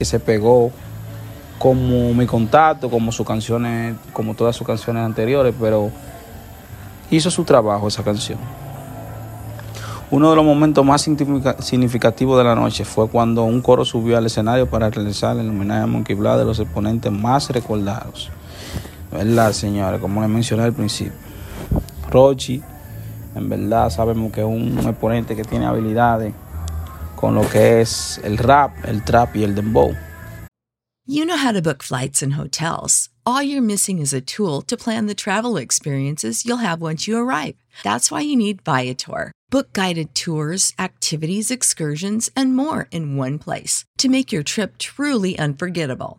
Que se pegó como mi contacto, como sus canciones, como todas sus canciones anteriores, pero hizo su trabajo esa canción. Uno de los momentos más significa- significativos de la noche fue cuando un coro subió al escenario para realizar el homenaje a Monkey Black de los exponentes más recordados. ¿Verdad, señores? Como les mencioné al principio. Rochi, en verdad sabemos que es un exponente que tiene habilidades con lo que es el rap, el trap y el dembow. You know how to book flights and hotels. All you're missing is a tool to plan the travel experiences you'll have once you arrive. That's why you need Viator. Book guided tours, activities, excursions, and more in one place to make your trip truly unforgettable.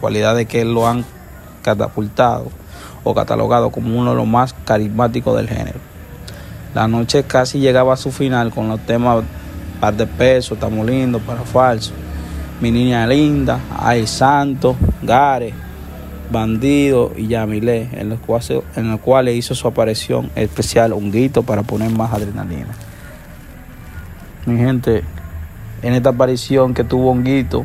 Cualidades que lo han catapultado o catalogado como uno de los más carismáticos del género. La noche casi llegaba a su final con los temas Par de Pesos, Estamos Lindos, Para Falso, Mi Niña Linda, Ay Santo, Gare, Bandido y Yamilé, en los cuales, en hizo su aparición especial Honguito para poner más adrenalina. Mi gente, en esta aparición que tuvo Honguito,